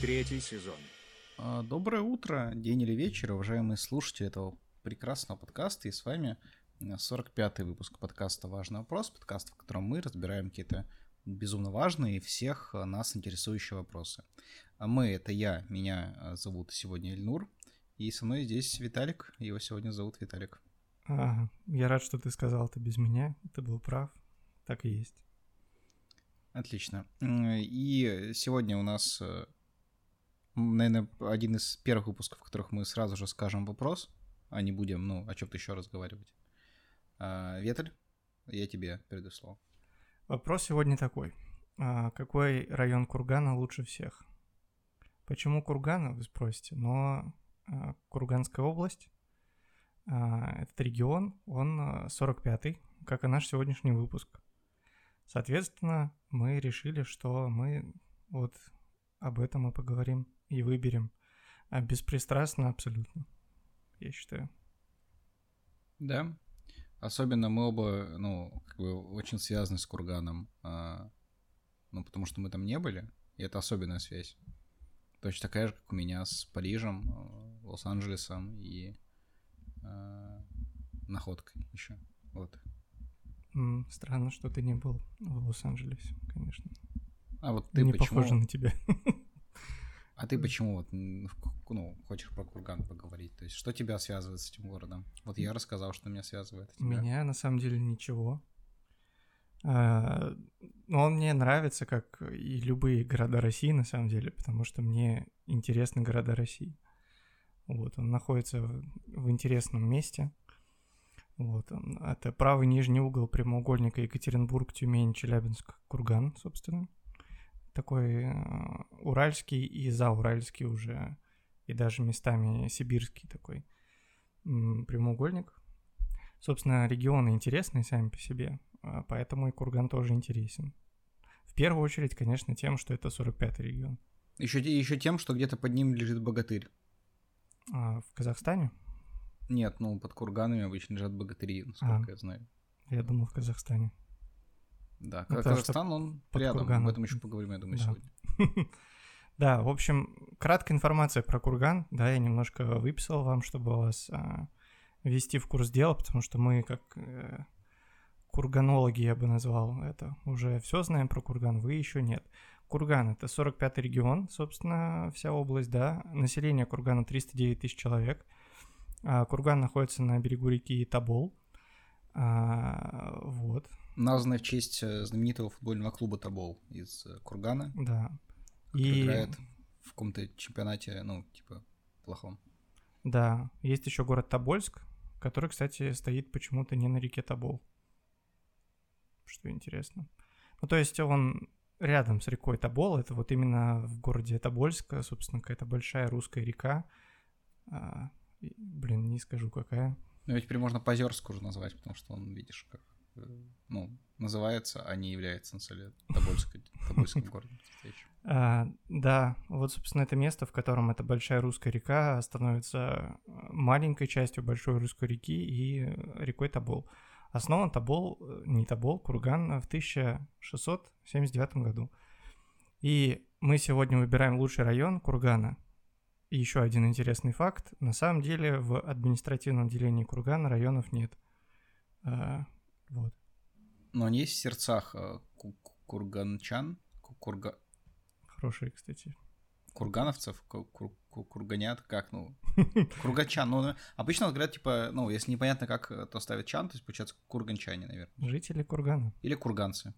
третий сезон. А, доброе утро, день или вечер, уважаемые слушатели этого прекрасного подкаста. И с вами 45-й выпуск подкаста «Важный вопрос», подкаст, в котором мы разбираем какие-то безумно важные и всех нас интересующие вопросы. А мы — это я, меня а, зовут сегодня Ильнур, и со мной здесь Виталик, его сегодня зовут Виталик. А, я рад, что ты сказал это без меня, ты был прав, так и есть. Отлично. И сегодня у нас, э, наверное, один из первых выпусков, в которых мы сразу же скажем вопрос, а не будем, ну, о чем-то еще разговаривать. А, Ветель, я тебе передаю слово. Вопрос сегодня такой. А, какой район Кургана лучше всех? Почему Кургана, вы спросите, но а, Курганская область, этот регион, он 45-й, как и наш сегодняшний выпуск. Соответственно, мы решили, что мы вот об этом и поговорим и выберем беспристрастно абсолютно, я считаю. Да, Особенно мы оба, ну, как бы очень связаны с Курганом, а, ну, потому что мы там не были, и это особенная связь. Точно такая же, как у меня с Парижем, э, Лос-Анджелесом и а, находкой еще. Вот. Странно, что ты не был в Лос-Анджелесе, конечно. А вот ты не почему... похоже на тебя. А ты почему вот, ну, хочешь про Курган поговорить? То есть, что тебя связывает с этим городом? Вот я рассказал, что меня связывает. А меня, на самом деле, ничего. А, но он мне нравится, как и любые города России, на самом деле, потому что мне интересны города России. Вот, он находится в интересном месте. Вот, он, это правый нижний угол прямоугольника Екатеринбург, Тюмень, Челябинск, Курган, собственно такой э, уральский и зауральский уже, и даже местами сибирский такой прямоугольник. Собственно, регионы интересные сами по себе, а поэтому и Курган тоже интересен. В первую очередь, конечно, тем, что это 45-й регион. Еще, еще тем, что где-то под ним лежит богатырь. А, в Казахстане? Нет, ну под курганами обычно лежат богатыри, насколько а, я знаю. Я думал, в Казахстане. Да, ну, Казахстан, он рядом, Курганом. об этом еще поговорим, я думаю, да. сегодня. Да, в общем, краткая информация про Курган, да, я немножко выписал вам, чтобы вас а, ввести в курс дела, потому что мы, как э, курганологи, я бы назвал это, уже все знаем про Курган, вы еще нет. Курган — это 45-й регион, собственно, вся область, да, население Кургана 309 тысяч человек, а Курган находится на берегу реки Табол, а, вот, названная в честь э, знаменитого футбольного клуба Тобол из э, Кургана. Да. И... играет в каком-то чемпионате, ну, типа, плохом. Да, есть еще город Тобольск, который, кстати, стоит почему-то не на реке Тобол. Что интересно. Ну, то есть он рядом с рекой Тобол, это вот именно в городе Тобольск, собственно, какая-то большая русская река. А, блин, не скажу какая. Ну, ведь теперь можно Позерск уже назвать, потому что он, видишь, как ну, называется, а не является на самом Тобольской, Тобольским городом. А, да, вот, собственно, это место, в котором эта большая русская река становится маленькой частью большой русской реки и рекой Тобол. Основан Тобол, не Тобол, Курган в 1679 году. И мы сегодня выбираем лучший район Кургана. И еще один интересный факт. На самом деле в административном делении Кургана районов нет. Вот. Но они есть в сердцах э, курганчан, курга... Хорошие, кстати. Кургановцев, кур, кур, курганят, как, ну, кургачан. Ну, обычно говорят, типа, ну, если непонятно, как то ставят чан, то есть, получается, курганчане, наверное. Жители Кургана. Или курганцы.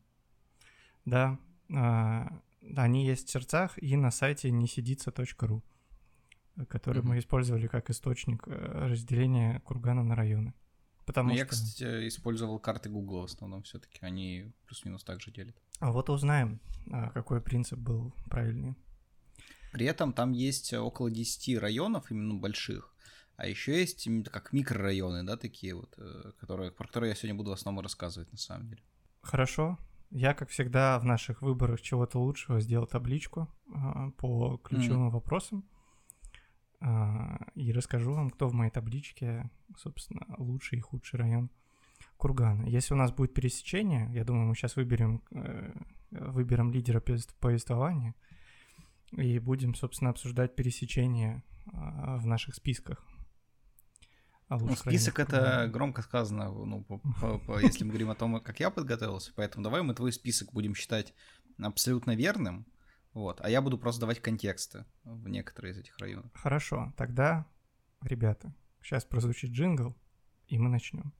Да, а, они есть в сердцах и на сайте несидится.ру, который mm-hmm. мы использовали как источник э, разделения Кургана на районы. Потому Но что... я, кстати, использовал карты Google в основном все-таки. Они плюс-минус так же делят. А вот узнаем, а, какой принцип был правильный. При этом там есть около 10 районов, именно больших. А еще есть как микрорайоны, да, такие вот, э, которые, про которые я сегодня буду в основном рассказывать на самом деле. Хорошо. Я, как всегда, в наших выборах чего-то лучшего сделал табличку а, по ключевым mm. вопросам. А, и расскажу вам, кто в моей табличке, собственно, лучший и худший район Кургана. Если у нас будет пересечение, я думаю, мы сейчас выберем, э, выберем лидера повествования, И будем, собственно, обсуждать пересечения а, в наших списках. А ну, список это громко сказано, ну, по, по, по, если мы говорим о том, как я подготовился, поэтому давай мы твой список будем считать абсолютно верным, вот, а я буду просто давать контексты в некоторые из этих районов. Хорошо, тогда, ребята, сейчас прозвучит джингл, и мы начнем.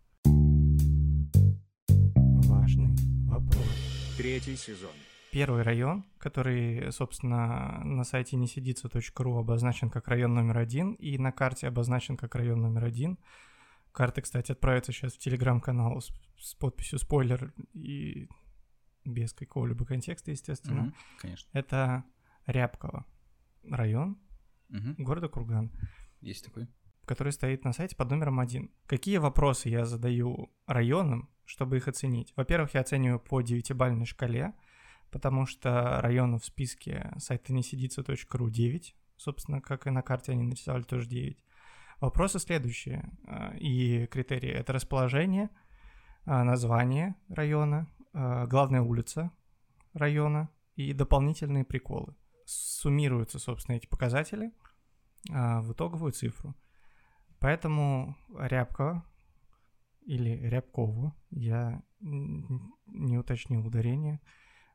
Важный вопрос. Третий сезон. Первый район, который, собственно, на сайте несидится.ру обозначен как район номер один и на карте обозначен как район номер один. Карты, кстати, отправятся сейчас в телеграм-канал с, с подписью спойлер и без какого-либо контекста, естественно. Угу, конечно. Это Рябково район угу. города Курган. Есть такой. Который стоит на сайте под номером один. Какие вопросы я задаю районам, чтобы их оценить? Во-первых, я оцениваю по девятибалльной шкале – потому что районов в списке сайта несидится.ру 9, собственно, как и на карте они нарисовали тоже 9. Вопросы следующие а, и критерии. Это расположение, а, название района, главная улица района и дополнительные приколы. Суммируются, собственно, эти показатели в итоговую цифру. Поэтому Рябкова или Рябкову, я не уточнил ударение –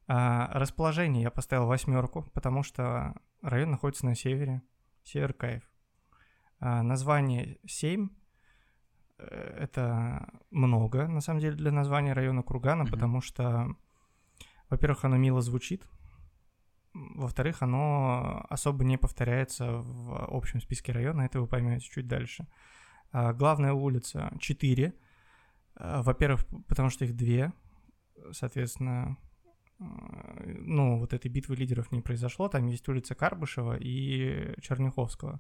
а, расположение я поставил восьмерку, потому что район находится на севере. Север Кайф. А, название 7 э, это много, на самом деле, для названия района Кургана, mm-hmm. потому что, во-первых, оно мило звучит, во-вторых, оно особо не повторяется в общем списке района, это вы поймете чуть дальше. А, главная улица 4. А, во-первых, потому что их две, соответственно, ну, вот этой битвы лидеров не произошло. Там есть улица Карбышева и Черняховского.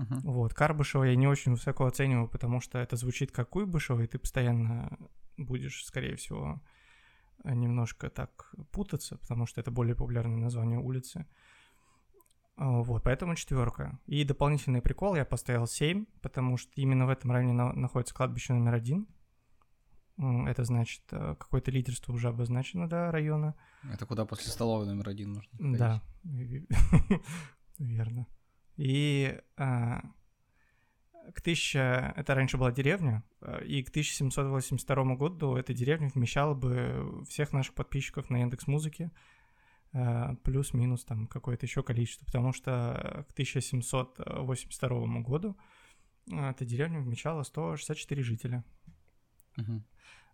Uh-huh. Вот, Карбышева я не очень высоко оцениваю, потому что это звучит как Куйбышева, и ты постоянно будешь, скорее всего, немножко так путаться, потому что это более популярное название улицы. Вот, поэтому четверка. И дополнительный прикол я поставил 7, потому что именно в этом районе на- находится кладбище номер один. Это значит, э, какое-то лидерство уже обозначено, да, района. Это куда после столовой номер один нужно ходить. Да, верно. И а, к 1000... Это раньше была деревня, э, и к 1782 году эта деревня вмещала бы всех наших подписчиков на Яндекс Музыке, э, плюс-минус там какое-то еще количество, потому что к 1782 году эта деревня вмещала 164 жителя. Угу.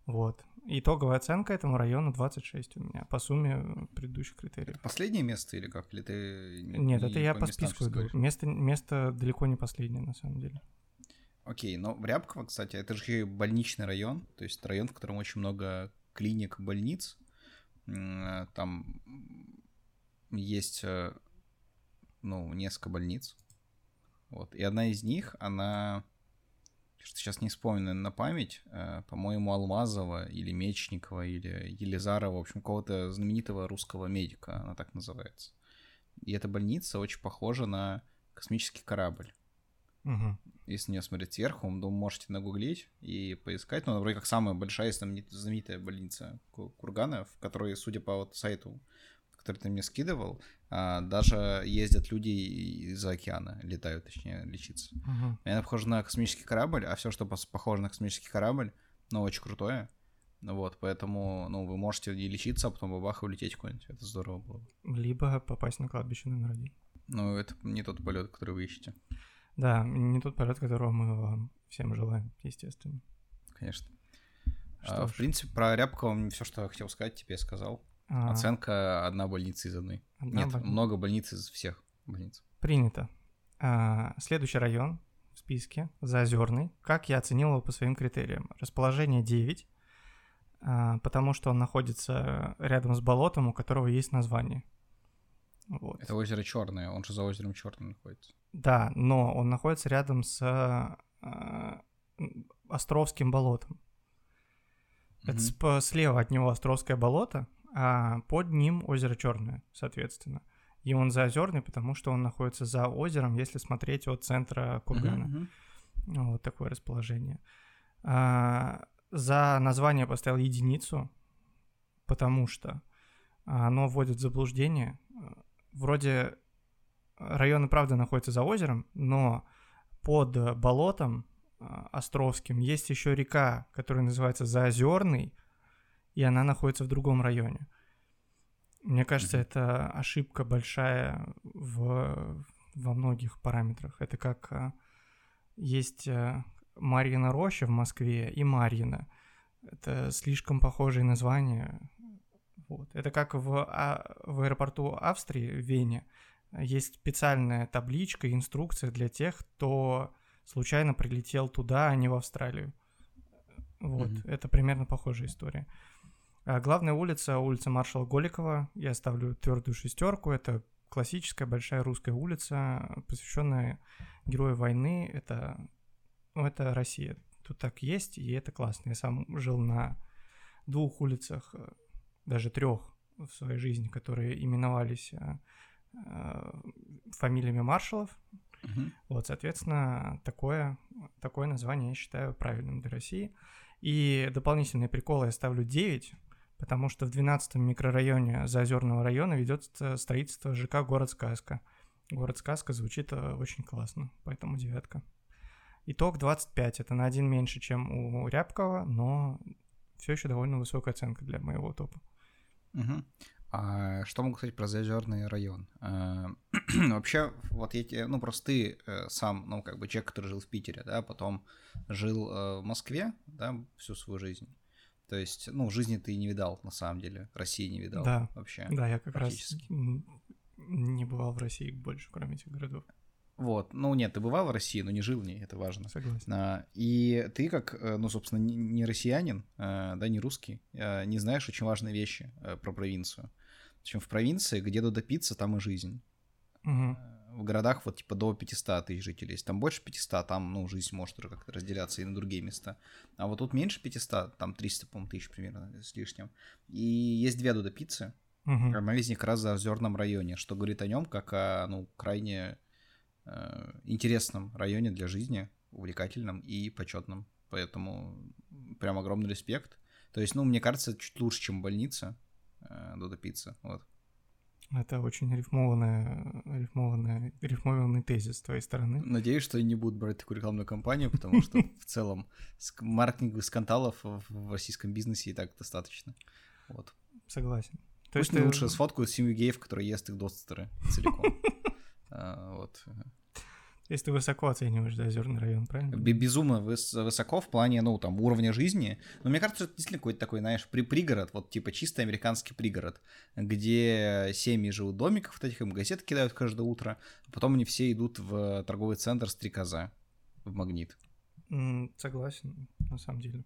Вот. Итоговая оценка этому району 26 у меня по сумме предыдущих критериев. Это последнее место или как? Или ты Нет, не это я по, по списку иду. Место, место далеко не последнее, на самом деле. Окей, но в Рябково, кстати, это же больничный район, то есть район, в котором очень много клиник, больниц. Там есть, э, ну, несколько больниц. Вот. И одна из них, она что сейчас не вспомню на память, э, по-моему, Алмазова или Мечникова или Елизарова, в общем, какого-то знаменитого русского медика, она так называется. И эта больница очень похожа на космический корабль. Угу. Если не смотреть сверху, вы можете нагуглить и поискать. Ну, вроде как самая большая знаменитая больница Кургана, в которой, судя по вот сайту, который ты мне скидывал, а, даже ездят люди из-за океана, летают, точнее, лечиться. И она похожа на космический корабль, а все, что похоже на космический корабль, ну, очень крутое. Вот, поэтому, ну, вы можете и лечиться, а потом бабах и улететь куда-нибудь. Это здорово было. Либо попасть на кладбище номер один. Ну, это не тот полет, который вы ищете. Да, не тот полет, которого мы вам всем желаем, естественно. Конечно. Что а, в принципе, про Рябкова все, что я хотел сказать, тебе сказал. А... Оценка одна больница из одной. Одна Нет, больница. много больниц из всех больниц. Принято. А, следующий район в списке Заозерный. Как я оценил его по своим критериям? Расположение 9, а, потому что он находится рядом с болотом, у которого есть название. Вот. Это озеро Черное, он же за озером Черным находится. Да, но он находится рядом с а, Островским болотом. Mm-hmm. Это слева от него Островское болото, а под ним озеро Черное, соответственно. И он заозерный, потому что он находится за озером, если смотреть от центра кургана. Uh-huh, uh-huh. Вот такое расположение. А, за название поставил единицу, потому что оно вводит в заблуждение. Вроде районы, правда, находятся за озером, но под болотом а, Островским есть еще река, которая называется Заозерный, и она находится в другом районе. Мне кажется, это ошибка большая в, во многих параметрах. Это как а, есть а, Марьина роща в Москве и Марьина. Это слишком похожие названия. Вот. Это как в, а, в аэропорту Австрии, в Вене, есть специальная табличка, инструкция для тех, кто случайно прилетел туда, а не в Австралию. Вот, mm-hmm. это примерно похожая история. А главная улица, улица маршала Голикова, я ставлю твердую шестерку, это классическая большая русская улица, посвященная герою войны, это, ну, это Россия. Тут так есть, и это классно. Я сам жил на двух улицах, э, даже трех в своей жизни, которые именовались э, э, фамилиями маршалов. Угу. Вот, соответственно, такое, такое название я считаю правильным для России. И дополнительные приколы я ставлю 9, потому что в 12-м микрорайоне Заозерного района ведется строительство ЖК «Город-сказка». «Город-сказка» звучит э, очень классно, поэтому девятка. Итог 25, это на один меньше, чем у Рябкова, но все еще довольно высокая оценка для моего топа. Угу. А что могу сказать про Заозерный район? А, вообще, вот я ну просто ты э, сам, ну как бы человек, который жил в Питере, да, потом жил э, в Москве, да, всю свою жизнь. То есть, ну, жизни ты не видал, на самом деле, России не видал да. вообще. Да, я как раз не бывал в России больше, кроме этих городов. Вот, ну нет, ты бывал в России, но не жил в ней, это важно. Согласен. А, и ты как, э, ну, собственно, не россиянин, э, да, не русский, э, не знаешь очень важные вещи про провинцию. Причем в провинции, где до пицца, там и жизнь. Угу. В городах вот типа до 500 тысяч жителей. Если там больше 500, там, ну, жизнь может уже как-то разделяться и на другие места. А вот тут меньше 500, там 300, по тысяч примерно с лишним. И есть две Додо пиццы. Угу. Одна из них как раз за озерном районе, что говорит о нем как о, ну, крайне Э, интересном районе для жизни, увлекательном и почетном. Поэтому прям огромный респект. То есть, ну, мне кажется, чуть лучше, чем больница э, Додо Пицца. Вот. Это очень рифмованная, рифмованная, рифмованный тезис с твоей стороны. Надеюсь, что они не будут брать такую рекламную кампанию, потому что в целом маркетинговых скандалов в российском бизнесе и так достаточно. Вот. Согласен. То есть лучше сфоткают семью геев, которые ест их достеры целиком. А, вот. Если ты высоко оцениваешь да, озерный район, правильно? Безумно выс- высоко в плане, ну, там, уровня жизни. Но мне кажется, это действительно какой-то такой, знаешь, при пригород, вот типа чисто американский пригород, где семьи живут в домиках, вот этих им газеты кидают каждое утро, а потом они все идут в торговый центр Стрекоза, в Магнит. Mm, согласен, на самом деле.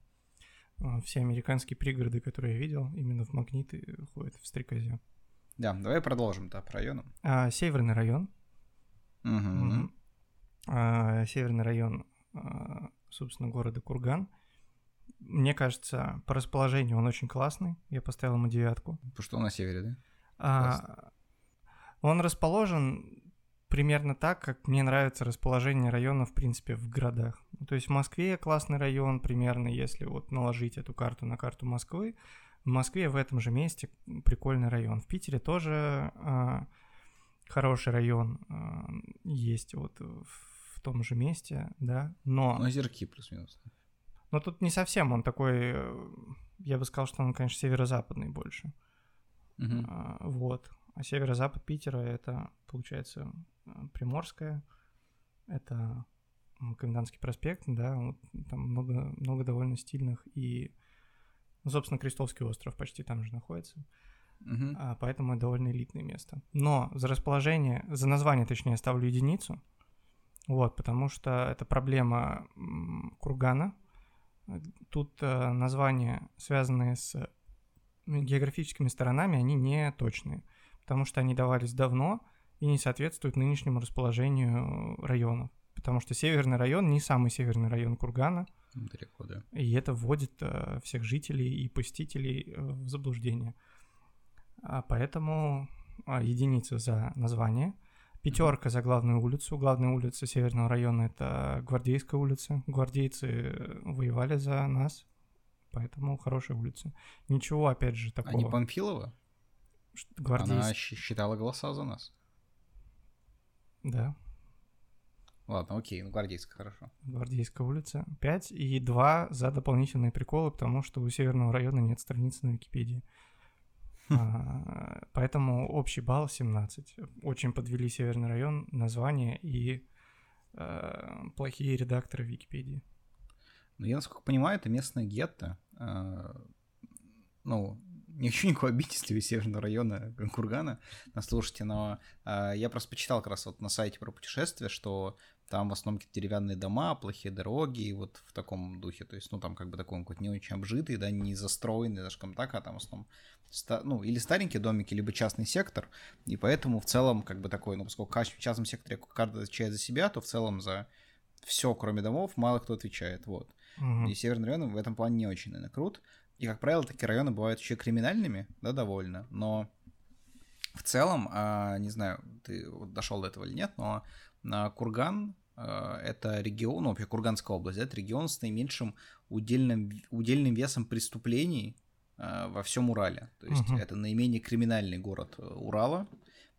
А, все американские пригороды, которые я видел, именно в Магниты ходят в Стрекозе. Да, давай продолжим, да, по районам. А, северный район – Угу. А, северный район, а, собственно, города Курган. Мне кажется, по расположению он очень классный. Я поставил ему девятку. Потому что он на севере, да? А, он расположен примерно так, как мне нравится расположение района, в принципе, в городах. То есть в Москве классный район, примерно, если вот наложить эту карту на карту Москвы. В Москве в этом же месте прикольный район. В Питере тоже а, хороший район э, есть вот в том же месте, да, но... Ну, озерки плюс-минус. Но тут не совсем он такой, э, я бы сказал, что он, конечно, северо-западный больше. Угу. А, вот. А северо-запад Питера это, получается, Приморская, это Комендантский проспект, да, вот, там много, много довольно стильных и, ну, собственно, Крестовский остров почти там же находится. Угу. А, поэтому это довольно элитное место. Но за расположение, за название, точнее, ставлю единицу. Вот, потому что это проблема кургана. Тут э, названия, связанные с географическими сторонами, они не точные, потому что они давались давно и не соответствуют нынешнему расположению районов. Потому что северный район не самый северный район кургана. Далеко, да. И это вводит э, всех жителей и посетителей э, в заблуждение. А поэтому а, единица за название. Пятерка за главную улицу. Главная улица Северного района это Гвардейская улица. Гвардейцы э, воевали за нас, поэтому хорошая улица. Ничего, опять же, такого. А не Памфилова? Гвардейск... Она считала голоса за нас. Да. Ладно, окей, ну Гвардейская, хорошо. Гвардейская улица. 5 и 2 за дополнительные приколы, потому что у Северного района нет страницы на Википедии. А, поэтому общий балл 17. Очень подвели Северный район, название и э, плохие редакторы Википедии. Ну, я, насколько понимаю, это местное гетто. Э, ну, не хочу никого обидеть, если вы Северного района Кургана нас слушаете, но э, я просто почитал как раз вот на сайте про путешествия, что там в основном какие-то деревянные дома, плохие дороги, и вот в таком духе, то есть, ну, там как бы такой какой-то не очень обжитый, да, не застроенный, даже как так, а там в основном, ста- ну, или старенькие домики, либо частный сектор, и поэтому в целом, как бы такой, ну, поскольку в частном секторе каждый отвечает за себя, то в целом за все, кроме домов, мало кто отвечает, вот. Угу. И Северный район в этом плане не очень, наверное, крут. И, как правило, такие районы бывают еще криминальными, да, довольно, но в целом, а, не знаю, ты дошел до этого или нет, но а, Курган это регион, ну, вообще Курганская область, это регион с наименьшим удельным, удельным весом преступлений а, во всем Урале. То есть uh-huh. это наименее криминальный город э, Урала.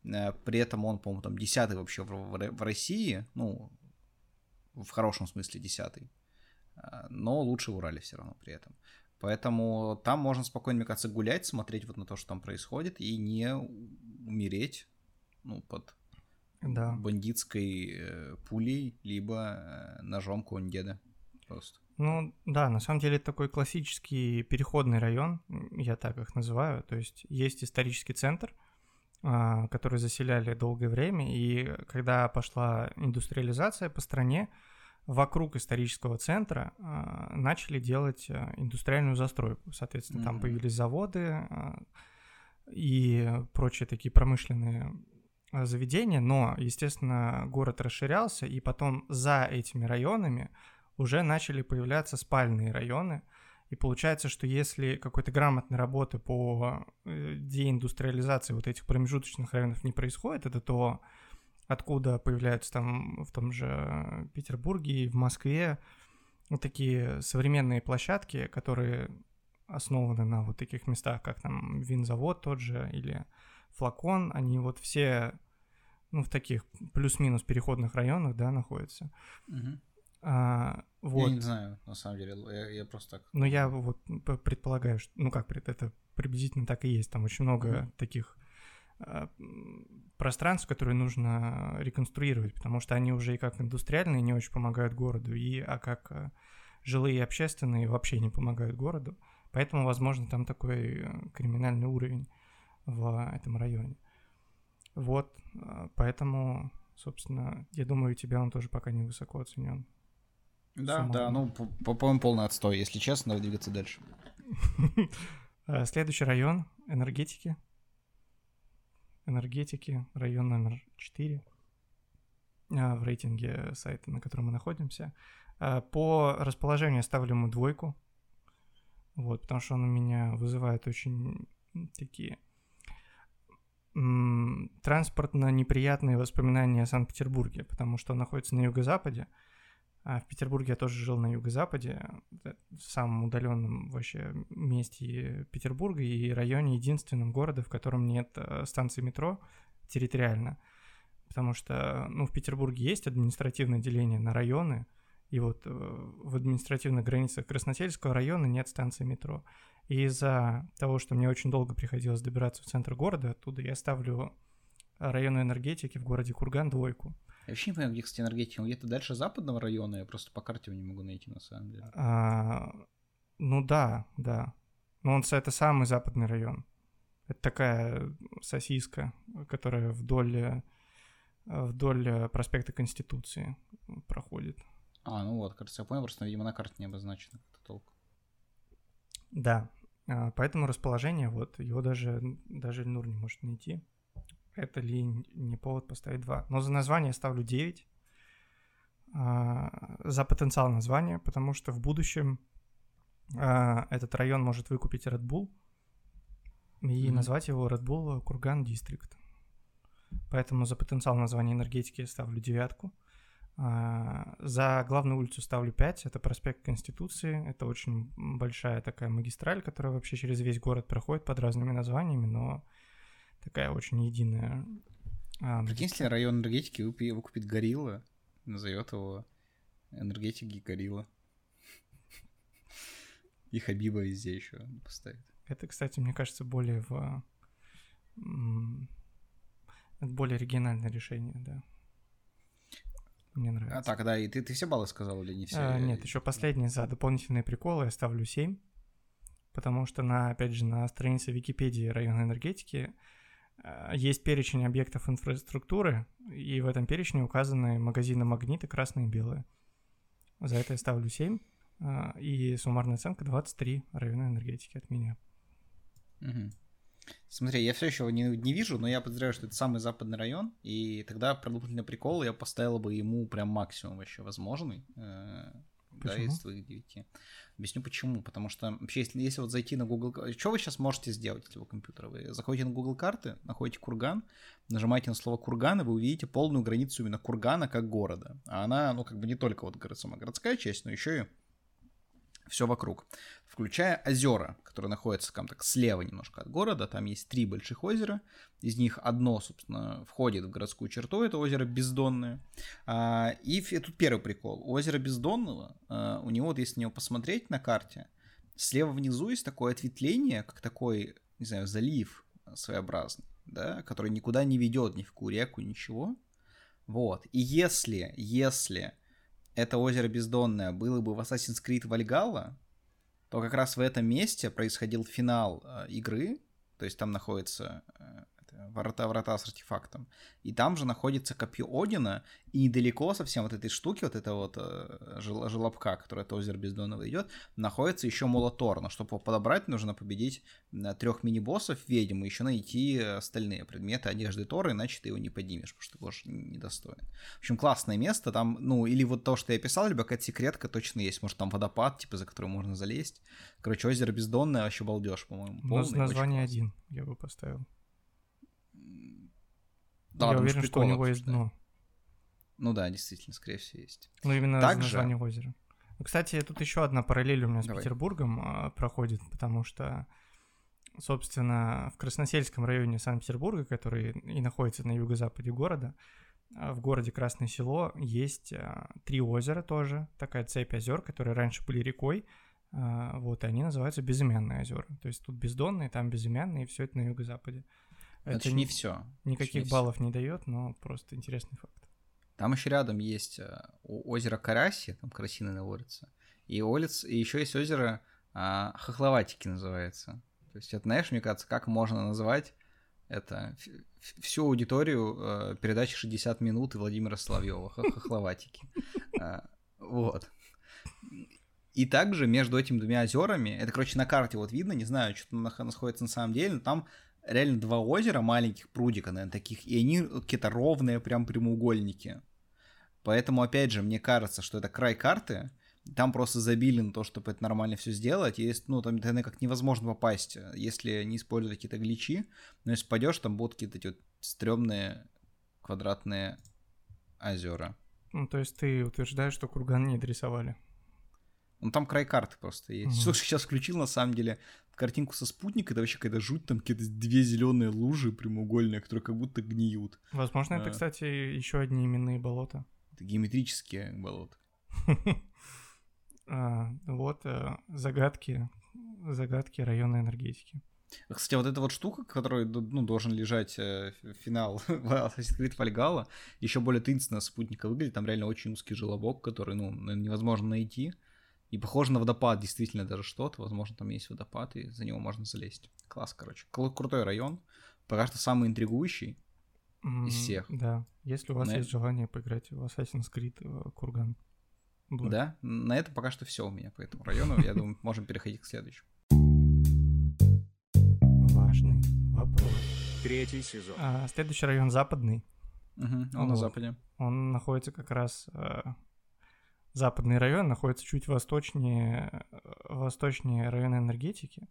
При этом он, по-моему, там десятый вообще в, в, в России, ну, в хорошем смысле десятый. Но лучше в Урале все равно при этом. Поэтому там можно спокойно, мне кажется, гулять, смотреть вот на то, что там происходит, и не умереть ну, под да. бандитской э, пулей, либо э, ножом конь-деда. Просто. Ну да, на самом деле это такой классический переходный район, я так их называю. То есть есть исторический центр, э, который заселяли долгое время, и когда пошла индустриализация по стране, вокруг исторического центра э, начали делать э, индустриальную застройку. Соответственно, mm-hmm. там появились заводы э, и прочие такие промышленные Э, заведения, но, естественно, город расширялся, и потом за этими районами уже начали появляться спальные районы. И получается, что если какой-то грамотной работы по э, деиндустриализации вот этих промежуточных районов не происходит, это то, откуда появляются там в том же Петербурге и в Москве вот такие современные площадки, которые основаны на вот таких местах, как там винзавод тот же или флакон, они вот все, ну, в таких плюс-минус переходных районах, да, находятся. Угу. А, вот. Я не знаю, на самом деле, я, я просто так... Ну, я вот предполагаю, что, ну, как, это приблизительно так и есть, там очень много угу. таких а, пространств, которые нужно реконструировать, потому что они уже и как индустриальные не очень помогают городу, и а как а, жилые и общественные вообще не помогают городу. Поэтому, возможно, там такой э, криминальный уровень в этом районе. Вот, а, поэтому, собственно, я думаю, у тебя он тоже пока не высоко оценен. Да, да, ну, по-моему, полный отстой. Если честно, надо двигаться дальше. А, следующий район энергетики. Энергетики, район номер 4 а, в рейтинге сайта, на котором мы находимся. По расположению ставлю ему двойку. Вот, потому что он у меня вызывает очень такие транспортно неприятные воспоминания о Санкт-Петербурге, потому что он находится на юго-западе, а в Петербурге я тоже жил на юго-западе, в самом удаленном вообще месте Петербурга и районе единственном города, в котором нет э, станции метро территориально. Потому что, ну, в Петербурге есть административное деление на районы, и вот э, в административных границах Красносельского района нет станции метро. И из-за того, что мне очень долго приходилось добираться в центр города, оттуда я ставлю районной энергетики в городе Курган двойку. Я вообще не понимаю, где, кстати, энергетика. Где-то дальше западного района, я просто по карте его не могу найти, на самом деле. А, ну да, да. Но он это самый западный район. Это такая сосиска, которая вдоль, вдоль проспекта Конституции проходит. А, ну вот, кажется, я понял, просто, видимо, на карте не обозначено как-то толк. Да, а, поэтому расположение, вот, его даже, даже Ильнур не может найти. Это ли не повод поставить 2? Но за название я ставлю 9. А, за потенциал названия, потому что в будущем а, этот район может выкупить Red Bull и mm-hmm. назвать его Red Bull Курган Дистрикт. Поэтому за потенциал названия энергетики я ставлю девятку. А, за главную улицу ставлю 5, это проспект Конституции, это очень большая такая магистраль, которая вообще через весь город проходит под разными названиями, но такая очень единая А, Прикинь, если район энергетики выкупит горилла, назовет его энергетики горилла. И Хабиба везде еще поставит. Это, кстати, мне кажется, более в... Это более оригинальное решение, да. Мне а, нравится. А так, да, и ты, ты все баллы сказал или не все? А, нет, еще последний за дополнительные приколы я ставлю 7, потому что, на, опять же, на странице Википедии района энергетики а, есть перечень объектов инфраструктуры, и в этом перечне указаны магазины «Магниты» красные и белые. За это я ставлю 7, а, и суммарная оценка 23 района энергетики от меня. Угу. Смотри, я все еще его не, не вижу, но я подозреваю, что это самый западный район, и тогда продолжительный прикол я поставила бы ему прям максимум вообще возможный. Э, да, из твоих девяти. Объясню почему. Потому что вообще, если, если вот зайти на Google... Что вы сейчас можете сделать, если вы компьютер? Вы заходите на Google карты, находите курган, нажимаете на слово курган, и вы увидите полную границу именно кургана как города. А она, ну, как бы не только вот сама городская часть, но еще и все вокруг, включая озера, которые находятся, скажем так, слева немножко от города. Там есть три больших озера, из них одно, собственно, входит в городскую черту, это озеро Бездонное. А, и тут первый прикол. У озера Бездонного, а, у него, вот если на него посмотреть на карте, слева внизу есть такое ответвление, как такой, не знаю, залив своеобразный, да, который никуда не ведет, ни в какую реку, ничего. Вот. И если, если это озеро бездонное было бы в Assassin's Creed Valhalla, то как раз в этом месте происходил финал э, игры, то есть там находится э, врата, врата с артефактом. И там же находится копье Одина, и недалеко совсем вот этой штуки, вот этого вот э, жел, желобка, который от озера Бездонного идет, находится еще Молотор. Но чтобы его подобрать, нужно победить э, трех мини-боссов, ведьм, и еще найти остальные предметы одежды Тора, иначе ты его не поднимешь, потому что ты будешь недостоин. В общем, классное место, там, ну, или вот то, что я писал, либо какая-то секретка точно есть, может, там водопад, типа, за который можно залезть. Короче, озеро Бездонное вообще балдеж, по-моему. Полный, название один я бы поставил. Да, Я уверен, что у него есть дно. Ну да, действительно, скорее всего, есть. Ну, именно Также... название озера. Ну, кстати, тут еще одна параллель у меня с Давай. Петербургом а, проходит, потому что, собственно, в Красносельском районе Санкт-Петербурга, который и находится на юго-западе города, а, в городе Красное Село есть а, три озера тоже, такая цепь озер, которые раньше были рекой, вот, и они называются безымянные озера. То есть тут бездонные, там безымянные, и все это на юго-западе. Это не все. Никаких баллов не дает, но просто интересный факт. Там еще рядом есть э, озеро Караси, там карасины наводятся. И, улиц, и еще есть озеро а, Хохловатики называется. То есть это, знаешь, мне кажется, как можно назвать это всю аудиторию э, передачи 60 минут и Владимира Соловьева Хохловатики. А, вот. И также между этими двумя озерами, это, короче, на карте вот видно, не знаю, что там находится на самом деле, но там реально два озера маленьких прудика, наверное, таких, и они какие-то ровные прям прямоугольники. Поэтому, опять же, мне кажется, что это край карты, там просто забили на то, чтобы это нормально все сделать. И, ну, там, наверное, как невозможно попасть, если не использовать какие-то гличи. Но если пойдешь, там будут какие-то эти вот стрёмные квадратные озера. Ну, то есть ты утверждаешь, что курган не дорисовали? Ну, там край карты просто есть. Угу. Слушай, сейчас включил, на самом деле, картинку со спутника, это вообще какая-то жуть, там какие-то две зеленые лужи прямоугольные, которые как будто гниют. Возможно, а... это, кстати, еще одни именные болота. Это геометрические болота. А, вот э, загадки, загадки районной энергетики. Кстати, вот эта вот штука, которой ну, должен лежать э, финал Assassin's Creed Valhalla, еще более таинственно спутника выглядит. Там реально очень узкий желобок, который ну, невозможно найти. И похоже на водопад, действительно, даже что-то. Возможно, там есть водопад, и за него можно залезть. Класс, короче. Крутой район. Пока что самый интригующий mm, из всех. Да. Если у вас на... есть желание поиграть в Assassin's Creed э, Курган. Black. Да, на это пока что все у меня по этому району. Я думаю, можем переходить к следующему. Важный вопрос. Третий сезон. А, следующий район западный. Угу, он вот. на западе. Он находится как раз э, западный район находится чуть восточнее, восточнее района энергетики.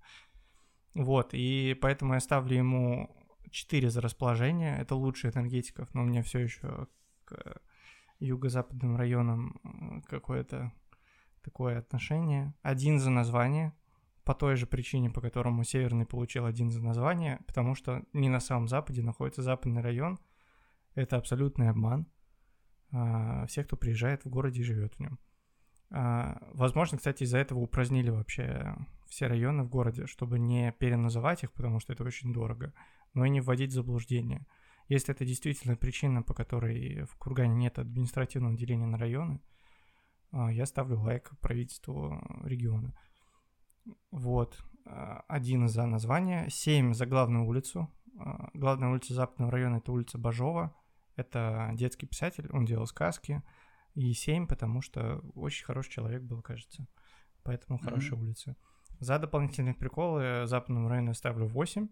Вот, и поэтому я ставлю ему 4 за расположение. Это лучший энергетиков, но у меня все еще к юго-западным районам э, какое-то такое отношение. Один за название, по той же причине, по которому Северный получил один за название, потому что не на самом западе находится западный район, Это абсолютный обман всех, кто приезжает в городе и живет в нем. А, возможно, кстати, из-за этого упразднили вообще все районы в городе, чтобы не переназывать их, потому что это очень дорого, но и не вводить в заблуждение. Если это действительно причина, по которой в Кургане нет административного деления на районы, а, я ставлю лайк правительству региона. Вот. А, один за название, семь за главную улицу. Главная улица западного района — это улица Бажова. Это детский писатель, он делал сказки — и 7, потому что очень хороший человек был, кажется. Поэтому mm-hmm. хорошая улица. За дополнительные приколы западному району ставлю 8,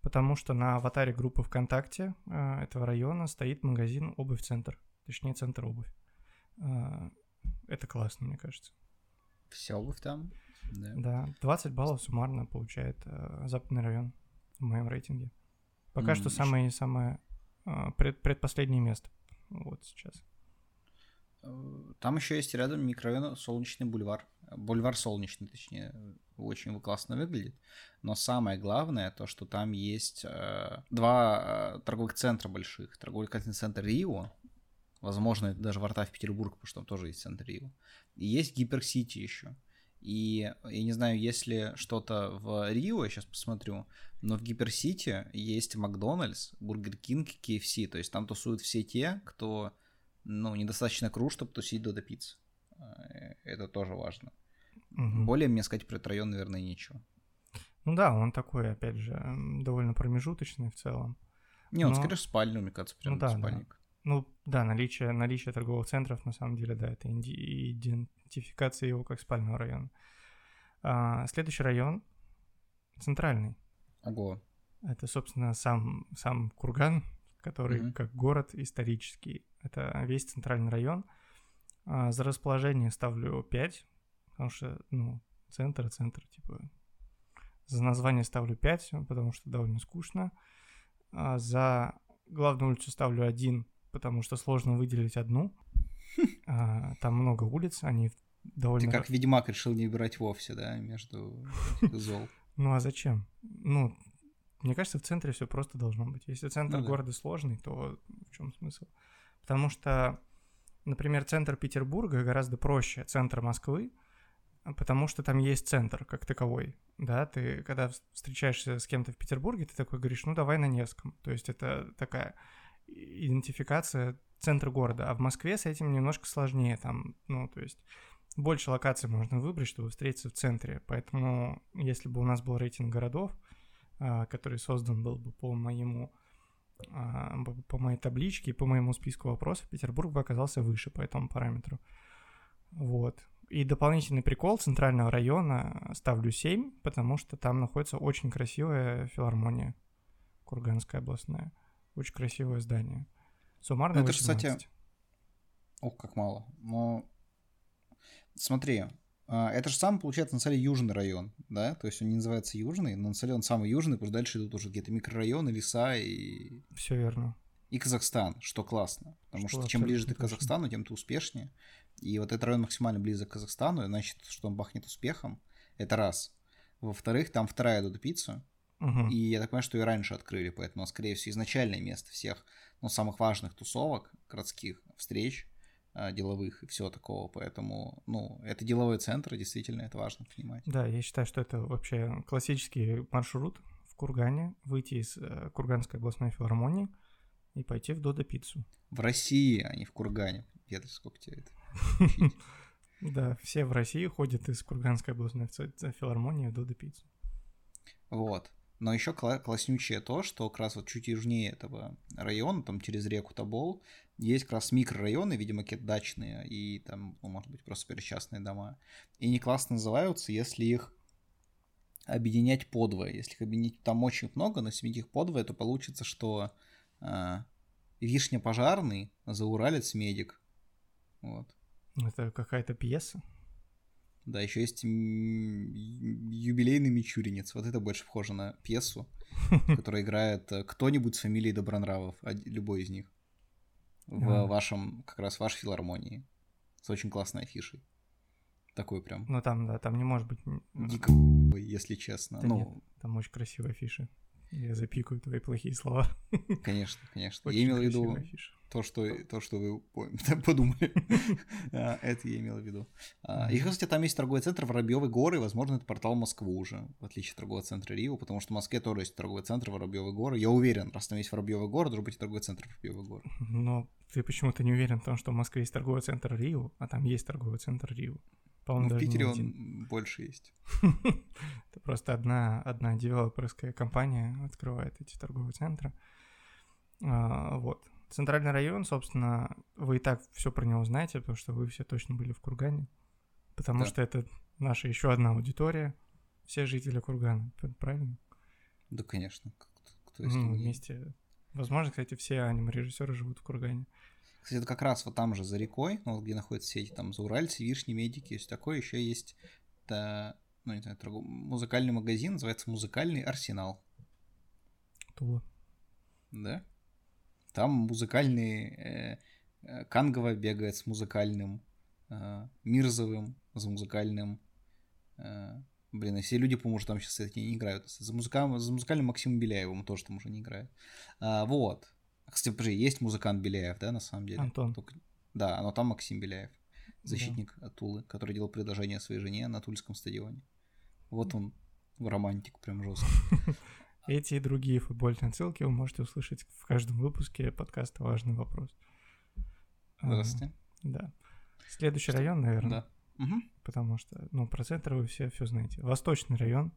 потому что на аватаре группы ВКонтакте э, этого района стоит магазин «Обувь Центр». Точнее, Центр Обувь. Э, это классно, мне кажется. Вся обувь там? Да. да, 20 баллов суммарно получает э, западный район в моем рейтинге. Пока mm-hmm. что самое-самое пред, предпоследнее место вот сейчас. Там еще есть рядом микрорайон Солнечный бульвар. Бульвар Солнечный, точнее, очень классно выглядит. Но самое главное, то, что там есть э, два э, торговых центра больших. Торговый центр Рио, возможно, это даже врата в Петербург, потому что там тоже есть центр Рио. И есть Гиперсити еще. И я не знаю, есть ли что-то в Рио, я сейчас посмотрю, но в Гиперсити есть Макдональдс, Бургер Кинг, KFC, то есть там тусуют все те, кто ну, недостаточно крут, чтобы тусить до пиццы. Э, это тоже важно. Угу. Более мне сказать про этот район, наверное, нечего. Ну да, он такой, опять же, довольно промежуточный в целом. Не, он Но... скорее спальный, мне кажется, прям ну, да, спальник. Да. Ну да, наличие, наличие торговых центров, на самом деле, да, это идентификация его как спального района. А, следующий район центральный. Ого. Это, собственно, сам, сам Курган, который mm как город исторический. Это весь центральный район. А за расположение ставлю 5, потому что, ну, центр, центр, типа... За название ставлю 5, потому что довольно скучно. А за главную улицу ставлю 1, потому что сложно выделить одну. А, там много улиц, они довольно... Ты как Ведьмак решил не выбирать вовсе, да, между зол. Ну а зачем? Ну, мне кажется, в центре все просто должно быть. Если центр ну, да. города сложный, то в чем смысл? Потому что, например, центр Петербурга гораздо проще центра Москвы, потому что там есть центр как таковой. Да, ты когда встречаешься с кем-то в Петербурге, ты такой говоришь, ну давай на Невском. То есть это такая идентификация центра города. А в Москве с этим немножко сложнее. Там, ну, то есть больше локаций можно выбрать, чтобы встретиться в центре. Поэтому, если бы у нас был рейтинг городов, а, который создан был бы по моему а, по моей табличке и по моему списку вопросов, Петербург бы оказался выше по этому параметру. Вот. И дополнительный прикол центрального района ставлю 7, потому что там находится очень красивая филармония Курганская областная. Очень красивое здание. Суммарно Это, кстати, ох, как мало. Но смотри, а, это же сам, получается, на самом деле южный район, да? То есть он не называется южный, но на самом деле он самый южный, потому что дальше идут уже какие-то микрорайоны, леса и... Все верно. И Казахстан, что классно. Потому что, что чем ближе ты к Казахстану, тем ты успешнее. И вот этот район максимально близок к Казахстану, значит, что он бахнет успехом. Это раз. Во-вторых, там вторая Дуда пицца. Угу. И я так понимаю, что и раньше открыли, поэтому, скорее всего, изначальное место всех, ну, самых важных тусовок, городских встреч а, деловых и всего такого, поэтому, ну, это деловой центр, действительно, это важно понимать. Да, я считаю, что это вообще классический маршрут в Кургане, выйти из э, Курганской областной филармонии и пойти в Додо пиццу. В России, а не в Кургане. Петр, сколько тебе это? Да, все в России ходят из Курганской областной филармонии в Додо пиццу. Вот. Но еще класснючее то, что как раз вот чуть южнее этого района, там через реку Тобол, есть как раз микрорайоны, видимо, какие-то дачные, и там, ну, может быть, просто перечастные дома. И они классно называются, если их объединять подвое. Если их объединить там очень много, но если их подвое, то получится, что э, вишня пожарный, зауралец медик. Вот. Это какая-то пьеса? Да, еще есть юбилейный Мичуринец. Вот это больше похоже на пьесу, которая играет э, кто-нибудь с фамилией Добронравов, любой из них. В вашем, как раз вашей филармонии. С очень классной афишей. Такой прям. Ну там, да, там не может быть... Дико, если честно. Да ну... нет, там очень красивые афиши. Я запикаю твои плохие слова. Конечно, конечно. Очень я имел в виду афиша. то, что, то, что вы подумали. А, Это я имел в виду. А, И, кстати, там есть торговый центр Воробьевы горы, возможно, это портал Москву уже, в отличие от торгового центра Рио, потому что в Москве тоже есть торговый центр Воробьевы горы. Я уверен, раз там есть Воробьевы горы, должен быть и торговый центр Воробьевы горы. Но ты почему-то не уверен в том, что в Москве есть торговый центр Рио, а там есть торговый центр Рио. По-моему, Ну, в Питере он больше есть. Это просто одна, одна девелоперская компания открывает эти торговые центры. А, вот. Центральный район, собственно, вы и так все про него знаете, потому что вы все точно были в Кургане. Потому Да. что это наша еще одна аудитория. Все жители Кургана, правильно? Да, конечно. Кто, кто если Ну, не- вместе. Возможно, кстати, все аниме-режиссеры живут в Кургане. Кстати, это как раз вот там же за рекой, ну, вот где находятся все эти там зауральцы, вишни, медики, есть такое, еще есть это, ну, не знаю, торгов- музыкальный магазин, называется «Музыкальный арсенал». Тула. Да? Там музыкальный э, э, Кангова бегает с музыкальным, э, Мирзовым с музыкальным. э, блин, и все люди, по-моему, там сейчас эти не играют. За, музыка, за музыкальным Максимом Беляевым тоже там уже не играет. А, вот. Кстати, подожди, есть музыкант Беляев, да, на самом деле? Антон. Только- Да, но там Максим Беляев, Да. защитник от Тулы, который делал предложение своей жене на Тульском стадионе. Вот он, романтик прям жестко. Эти и другие футбольные отсылки вы можете услышать в каждом выпуске подкаста «Важный вопрос». Здравствуйте. Да. Следующий район, наверное, Да. Потому что, ну, про центр вы все, все знаете. Восточный район.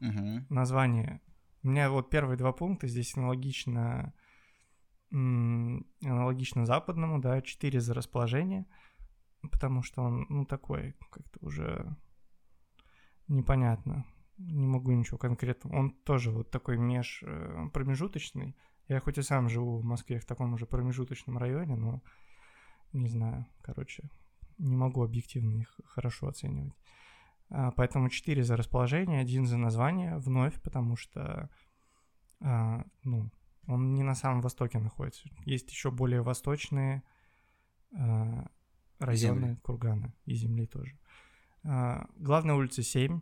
Мгм. Название. У меня вот первые два пункта здесь аналогично, аналогично западному, да, 4 за расположение, потому что он, ну, такой, как-то уже непонятно. Не могу ничего конкретного. Он тоже вот такой меж э, промежуточный. Я хоть и сам живу в Москве в таком же промежуточном районе, но не знаю, короче, не могу объективно их хорошо оценивать. А, Поэтому 4 за расположение, один за название вновь, потому что а, ну, он не на самом востоке находится. Есть еще более восточные а, районы Земли. Кургана и земли тоже. А, Главная улица 7.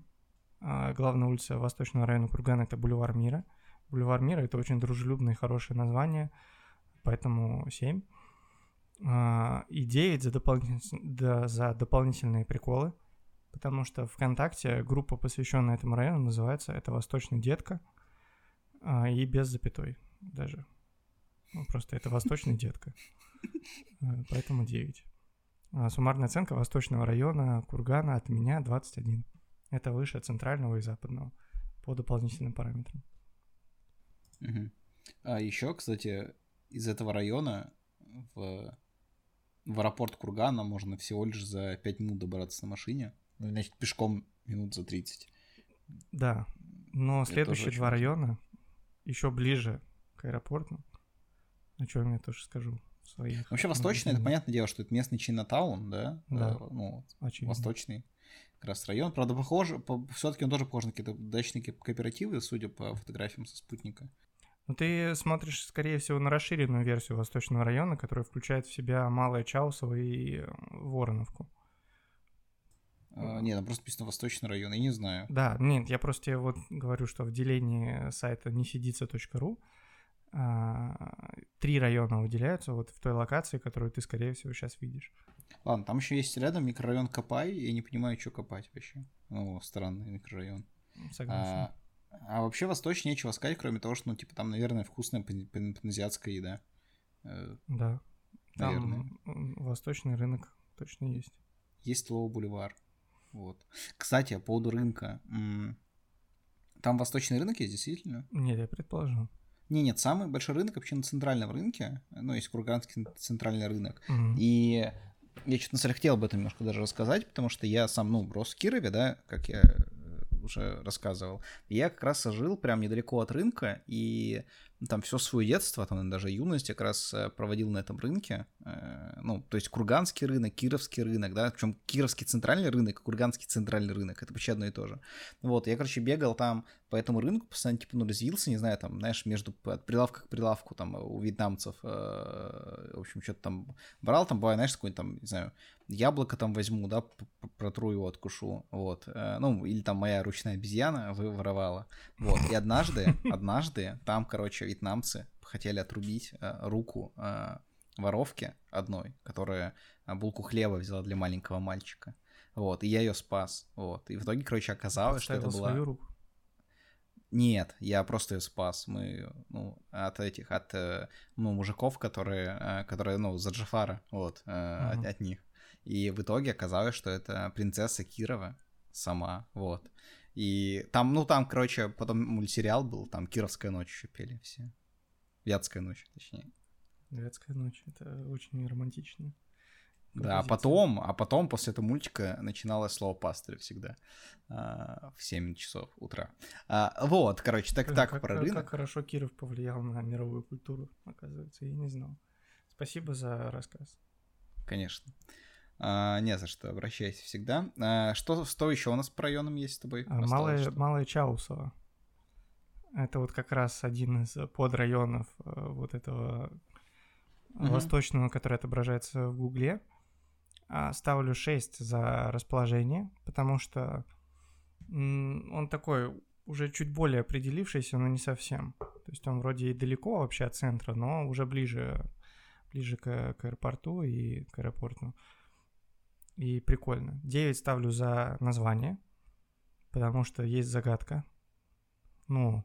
а, Главная улица Восточного района Кургана это Бульвар Мира. Бульвар Мира это очень дружелюбное и хорошее название, поэтому 7. А, И 9 за, дополнитель- да, за дополнительные приколы, потому что ВКонтакте группа, посвященная этому району, называется «Это Восточный детка», и без запятой даже. Ну, просто это Восточный детка. А, Поэтому 9. А, Суммарная оценка Восточного района Кургана от меня 21. Это выше центрального и западного по дополнительным параметрам. А еще, кстати, из этого района в, в аэропорт Кургана можно всего лишь за 5 минут добраться на машине. Ну, значит, пешком минут за 30. Да, но следующие два района еще ближе аэропорту, о чем я тоже скажу в своих. Вообще, восточный, это понятное дело, что это местный Чинатаун, да? Да. Э, Ну, Очевидно. восточный как раз район. Правда, похоже, все-таки он тоже похож на какие-то дачные ко- кооперативы, судя по фотографиям со спутника. Ну, ты смотришь, скорее всего, на расширенную версию Восточного района, которая включает в себя Малое Чаусово и э, Вороновку. А, нет, там просто написано Восточный район, я не знаю. Да, нет, я просто тебе вот говорю, что в делении сайта несидится.ру а, три района выделяются вот в той локации, которую ты, скорее всего, сейчас видишь. Ладно, там еще есть рядом микрорайон Копай, я не понимаю, что копать вообще. Ну, странный микрорайон. Согласен. А, а вообще восточнее нечего сказать, кроме того, что, ну, типа, там, наверное, вкусная пан- пан- паназиатская еда. Э, Да. Там наверное. м, восточный рынок точно есть. Есть Лоу Бульвар. Вот. Кстати, по поводу рынка. Там восточный рынок есть, действительно? Нет, я предположил. Не, нет, самый большой рынок вообще на центральном рынке. Ну, есть Курганский центральный рынок. Мгм. И я что-то на самом деле хотел об этом немножко даже рассказать, потому что я сам, ну, рос в Кирове, да, как я э, уже рассказывал. Я как раз жил прям недалеко от рынка, и там все свое детство, там даже юность как раз э, проводил на этом рынке. Э, ну, то есть Курганский рынок, Кировский рынок, да, причем Кировский центральный рынок, Курганский центральный рынок, это почти одно и то же. Вот, я, короче, бегал там по этому рынку, постоянно, типа, ну, развился, не знаю, там, знаешь, между от прилавка к прилавку, там, у вьетнамцев, э, в общем, что-то там брал, там, бывает, знаешь, какой-нибудь там, не знаю, яблоко там возьму, да, протру его, откушу, вот, э, ну, или там моя ручная обезьяна воровала, вот, и однажды, однажды там, короче, вьетнамцы хотели отрубить руку воровке одной, которая а, булку хлеба взяла для маленького мальчика. Вот, и я ее спас. Вот. И в итоге, короче, оказалось, что это была. Свою руку? Нет, я просто ее спас. Мы, ну, от этих, от, э, ну, мужиков, которые, э, которые, ну, за Джафара, вот, uh-huh. от, от них. И в итоге оказалось, что это принцесса Кирова сама, вот. И там, ну, там, короче, потом мультсериал был, там «Кировская ночь» еще пели все. Вятская ночь, точнее. Вятская ночь, это очень романтично. Да, а потом, а потом после этого мультика начиналось слово пастырь всегда а, в 7 часов утра. А, вот, короче, так, так как, про рынок. Как хорошо Киров повлиял на мировую культуру, оказывается, я не знал. Спасибо за рассказ. Конечно. А, не за что, обращайся всегда. А, что, что еще у нас по районам есть с тобой? А, Малое, Малое Чаусово. Это вот как раз один из подрайонов э, вот этого угу. восточного, который отображается в Гугле. А, ставлю 6 за расположение, потому что он такой уже чуть более определившийся, но не совсем. То есть он вроде и далеко вообще от центра, но уже ближе, ближе к, к аэропорту и к аэропорту. И прикольно. 9 ставлю за название, потому что есть загадка. Ну,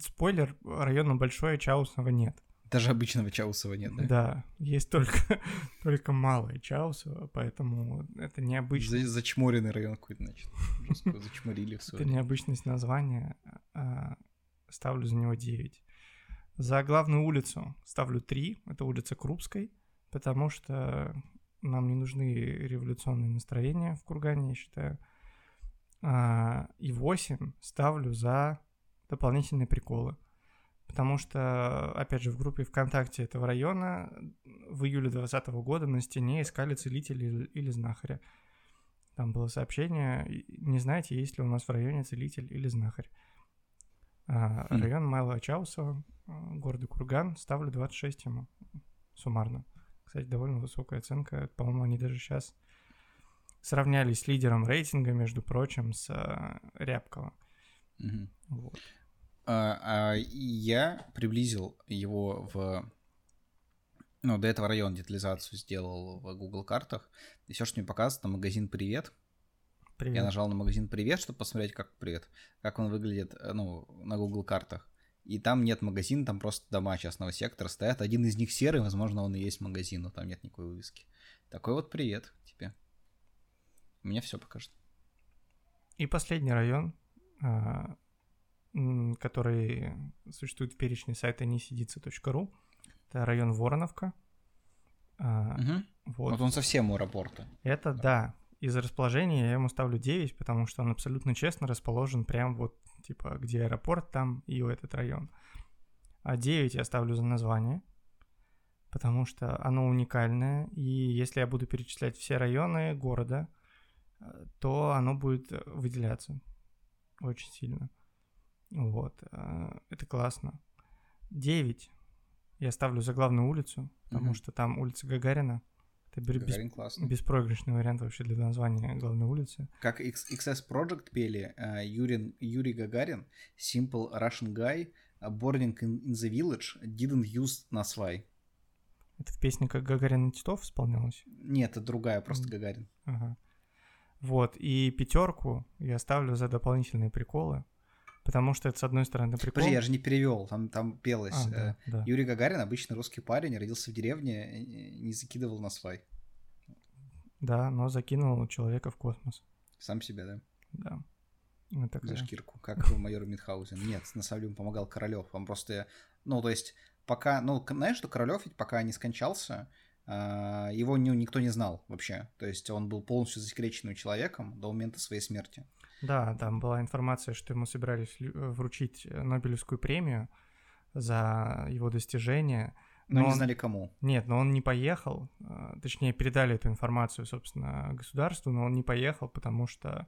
спойлер, района большой, Чаусова нет. Даже обычного Чаусова нет, да? Да, есть только, только малое Чаусова, поэтому это необычно. За, зачморенный район какой-то, значит. Жестко зачморили все. Это необычность названия. А, ставлю за него 9. За главную улицу ставлю 3. Это улица Крупской, потому что нам не нужны революционные настроения в Кургане, я считаю. А, и 8 ставлю за дополнительные приколы. Потому что, опять же, в группе ВКонтакте этого района в июле 2020 года на стене искали целителя или знахаря. Там было сообщение, не знаете, есть ли у нас в районе целитель или знахарь. А, хм. Район Майла Чаусова, города Курган, ставлю 26 ему суммарно. Кстати, довольно высокая оценка. По-моему, они даже сейчас сравнялись с лидером рейтинга, между прочим, с а, Рябково. Угу. Вот. А, а, я приблизил его в... Ну, до этого района детализацию сделал в Google картах. И все, что мне показывает, это магазин «Привет». Привет. Я нажал на магазин «Привет», чтобы посмотреть, как «Привет», как он выглядит, э, ну, на Google картах. И там нет магазина, там просто дома частного сектора стоят. Один из них серый, возможно, он и есть магазин, но там нет никакой вывески. Такой вот привет тебе. У меня все покажет. И последний район, а, который существует в перечне сайта несидится.ру. Это район Вороновка. Угу. Вот. вот он совсем у аэропорта. Это да. Из расположения я ему ставлю 9, потому что он абсолютно честно расположен прям вот, типа, где аэропорт, там и этот район. А 9 я ставлю за название, потому что оно уникальное, и если я буду перечислять все районы города, э, то оно будет выделяться очень сильно. Вот, э, это классно. 9 я ставлю за главную улицу, потому угу. что там улица Гагарина. Гагарин без, беспроигрышный вариант вообще для названия главной улицы. Как X, XS Project пели uh, Юрин, Юрий Гагарин, Simple Russian Guy, Boarding in, in the Village, Didn't Use Насвай. Это в песне как Гагарин и Титов исполнялось? Нет, это другая, просто Гагарин. Ага. Вот, и пятерку я ставлю за дополнительные приколы. Потому что это, с одной стороны, прикол. Подожди, я же не перевел, там, там пелось. А, да, э, да. Юрий Гагарин, обычный русский парень, родился в деревне, не закидывал на свай. Да, но закинул человека в космос. Сам себя, да? Да. Вот такая. За шкирку, как майор Митхаузен. Нет, на самом деле помогал Королев. Он просто, ну, то есть, пока, ну, знаешь, что Королев ведь пока не скончался, а, его никто не знал вообще. То есть он был полностью засекреченным человеком до момента своей смерти. Да, там была информация, что ему собирались э, вручить э, Нобелевскую премию за его достижения, Но, Но не он- знали кому. Нет, но он не поехал, а, точнее, передали эту информацию, собственно, государству, но он не поехал, потому что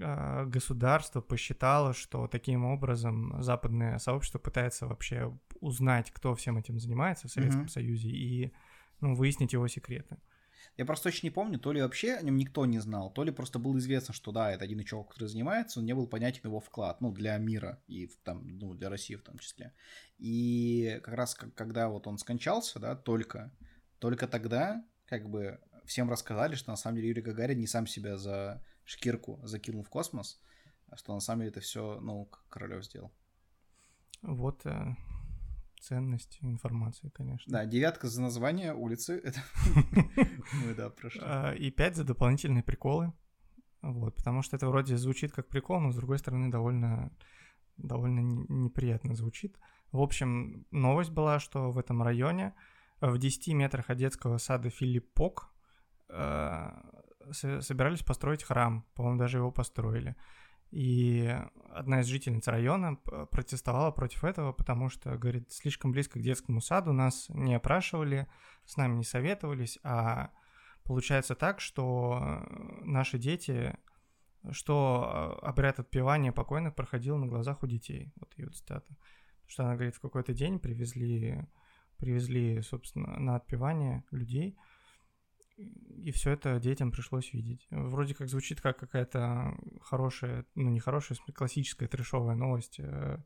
а, государство посчитало, что таким образом западное сообщество пытается вообще узнать, кто всем этим занимается в Советском Мгм. Союзе, и ну, выяснить его секреты. Я просто точно не помню, то ли вообще о нем никто не знал, то ли просто было известно, что да, это один чувак, который занимается, но не был понятен его вклад, ну, для мира и там, ну, для России в том числе. И как раз когда вот он скончался, да, только, только тогда как бы всем рассказали, что на самом деле Юрий Гагарин не сам себя за шкирку закинул в космос, а что на самом деле это все, ну, К- Королёв сделал. Вот э, ценность информации, конечно. Да, девятка за название улицы, это мы, да, прошли. А, И пять за дополнительные приколы. Вот, потому что это вроде звучит как прикол, но с другой стороны довольно, довольно не- неприятно звучит. В общем, новость была, что в этом районе в 10 метрах от детского сада Филиппок э, со- собирались построить храм. По-моему, даже его построили. И одна из жительниц района протестовала против этого, потому что, говорит, слишком близко к детскому саду нас не опрашивали, с нами не советовались, а получается так, что наши дети, что э, обряд отпевания покойных проходил на глазах у детей. Вот ее цитата. Потому что она говорит, в какой-то день привезли, привезли, собственно, на отпевание людей, и все это детям пришлось видеть. Вроде как звучит как какая-то хорошая, ну не хорошая, классическая трешовая новость э,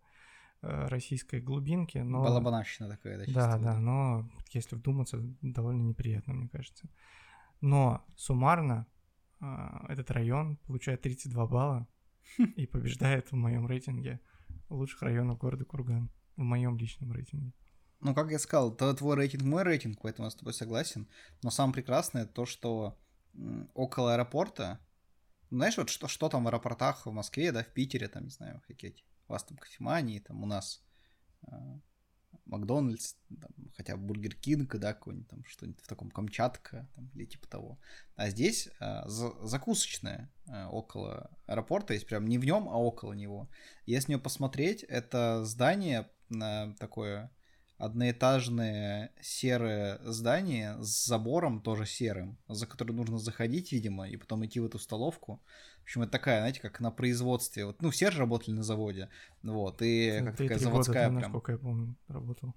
э, российской глубинки, но... Балабанащина такая, да, Да, да, но если вдуматься, довольно неприятно, мне кажется. Но суммарно а, этот район получает 32 балла и побеждает в моем рейтинге лучших районов города Курган. В моем личном рейтинге. Ну, как я сказал, то твой рейтинг мой рейтинг, поэтому я с тобой согласен. Но самое прекрасное то, что около аэропорта, ну, знаешь, вот что, что там в аэропортах в Москве, да, в Питере, там, не знаю, эти, у вас там кофемании, там у нас а, Макдональдс, там, хотя Бургер Кинг, да, какой-нибудь там, что-нибудь в таком Камчатка, там, или типа того. А здесь а, за- закусочная а, около аэропорта, есть прям не в нем, а около него. Если на нее посмотреть, это здание на такое одноэтажное серое здание с забором тоже серым, за который нужно заходить, видимо, и потом идти в эту столовку. В общем, это такая, знаете, как на производстве. Вот, ну, все же работали на заводе. Вот, и как такая года заводская там, прям. насколько я помню, работал.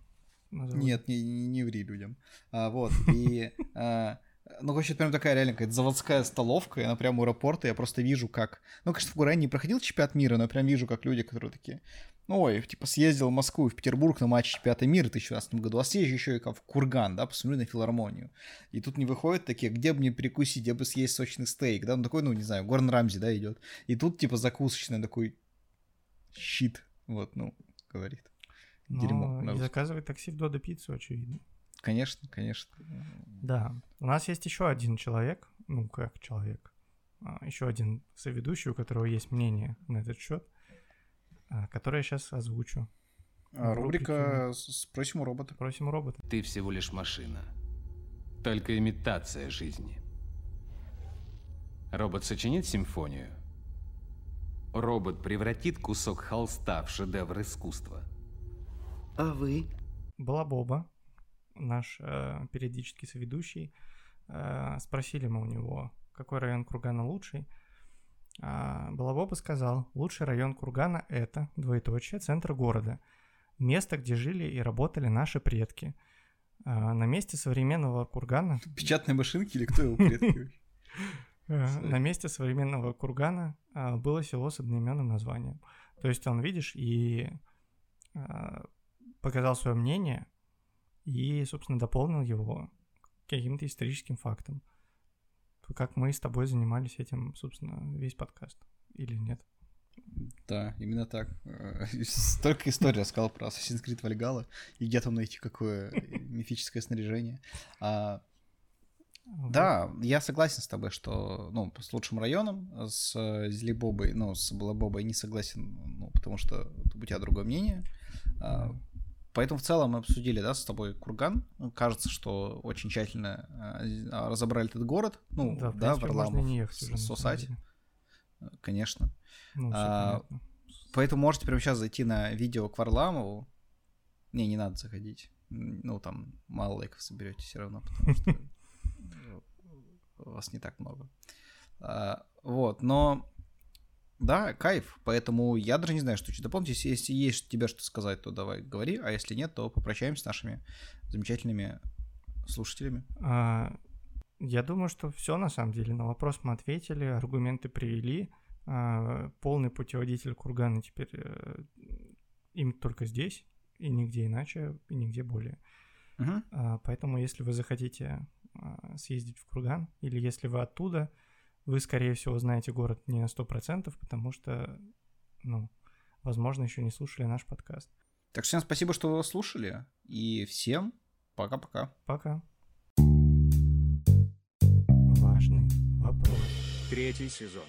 Нет, не, не, не ври людям. А, вот, и... а, ну, короче, это прям такая реально какая-то заводская столовка, и она прямо у аэропорта, я просто вижу, как... Ну, конечно, в Гуране не проходил чемпионат мира, но я прям вижу, как люди, которые такие... Ну, ой, типа, съездил в Москву и в Петербург на матч чемпионата мира в 2017 году, а съезжу еще и как в Курган, да, посмотрю на филармонию. И тут не выходят такие, где бы мне перекусить, где бы съесть сочный стейк, да, ну, такой, ну, не знаю, Горн Рамзи, да, идет. И тут, типа, закусочный такой щит, вот, ну, говорит. Но Дерьмо. на и заказывать такси в Додо пиццу, очевидно. Конечно, конечно. Да. У нас есть еще один человек, ну как человек, еще один соведущий, у которого есть мнение на этот счет, которое я сейчас озвучу. А, Рубрика «Спросим у робота». Просим у робота. Ты всего лишь машина. Только имитация жизни. Робот сочинит симфонию. Робот превратит кусок холста в шедевр искусства. А вы? Была Боба, наш э, периодический соведущий. Э, спросили мы у него, какой район Кургана лучший. А, Балабоба сказал, лучший район Кургана это, двоеточие, центр города. Место, где жили и работали наши предки. А, на месте современного Кургана Печатные машинки или кто его предки? Кстати. На месте современного кургана а, было село с одноименным названием. То есть он, видишь, и а, показал свое мнение и, собственно, дополнил его каким-то историческим фактом. Как мы с тобой занимались этим, собственно, весь подкаст. Или нет? Да, именно так. Э, Столько историй рассказал про Assassin's Creed Valhalla и где там найти какое мифическое снаряжение. А, Вот. Да, я согласен с тобой, что, ну, с лучшим районом, с Зелебобой, ну, с Балабобой не согласен, ну, потому что у тебя другое мнение. А, Поэтому в целом мы обсудили, да, с тобой Курган. Кажется, что очень тщательно а, разобрали этот город. Ну, Да, да, Варламов, Сосать, деле. конечно. Ну, А, понятно. Поэтому можете прямо сейчас зайти на видео к Варламову, Не, не надо заходить. Ну, там мало лайков соберете все равно, потому что вас не так много. А, вот, но да, кайф. Поэтому я даже не знаю, что дополнить. Если, если есть тебе что сказать, то давай говори. А если нет, то попрощаемся с нашими замечательными слушателями. А, я думаю, что все на самом деле. На вопрос мы ответили, аргументы привели. А, полный путеводитель Кургана теперь а, им только здесь, и нигде иначе, и нигде более. Угу. А, поэтому, если вы захотите а, съездить в Курган, или если вы оттуда, вы, скорее всего, знаете город не на 100%, потому что, ну, возможно, еще не слушали наш подкаст. Так что всем спасибо, что вы слушали, и всем пока-пока. Пока. Важный вопрос. Третий сезон.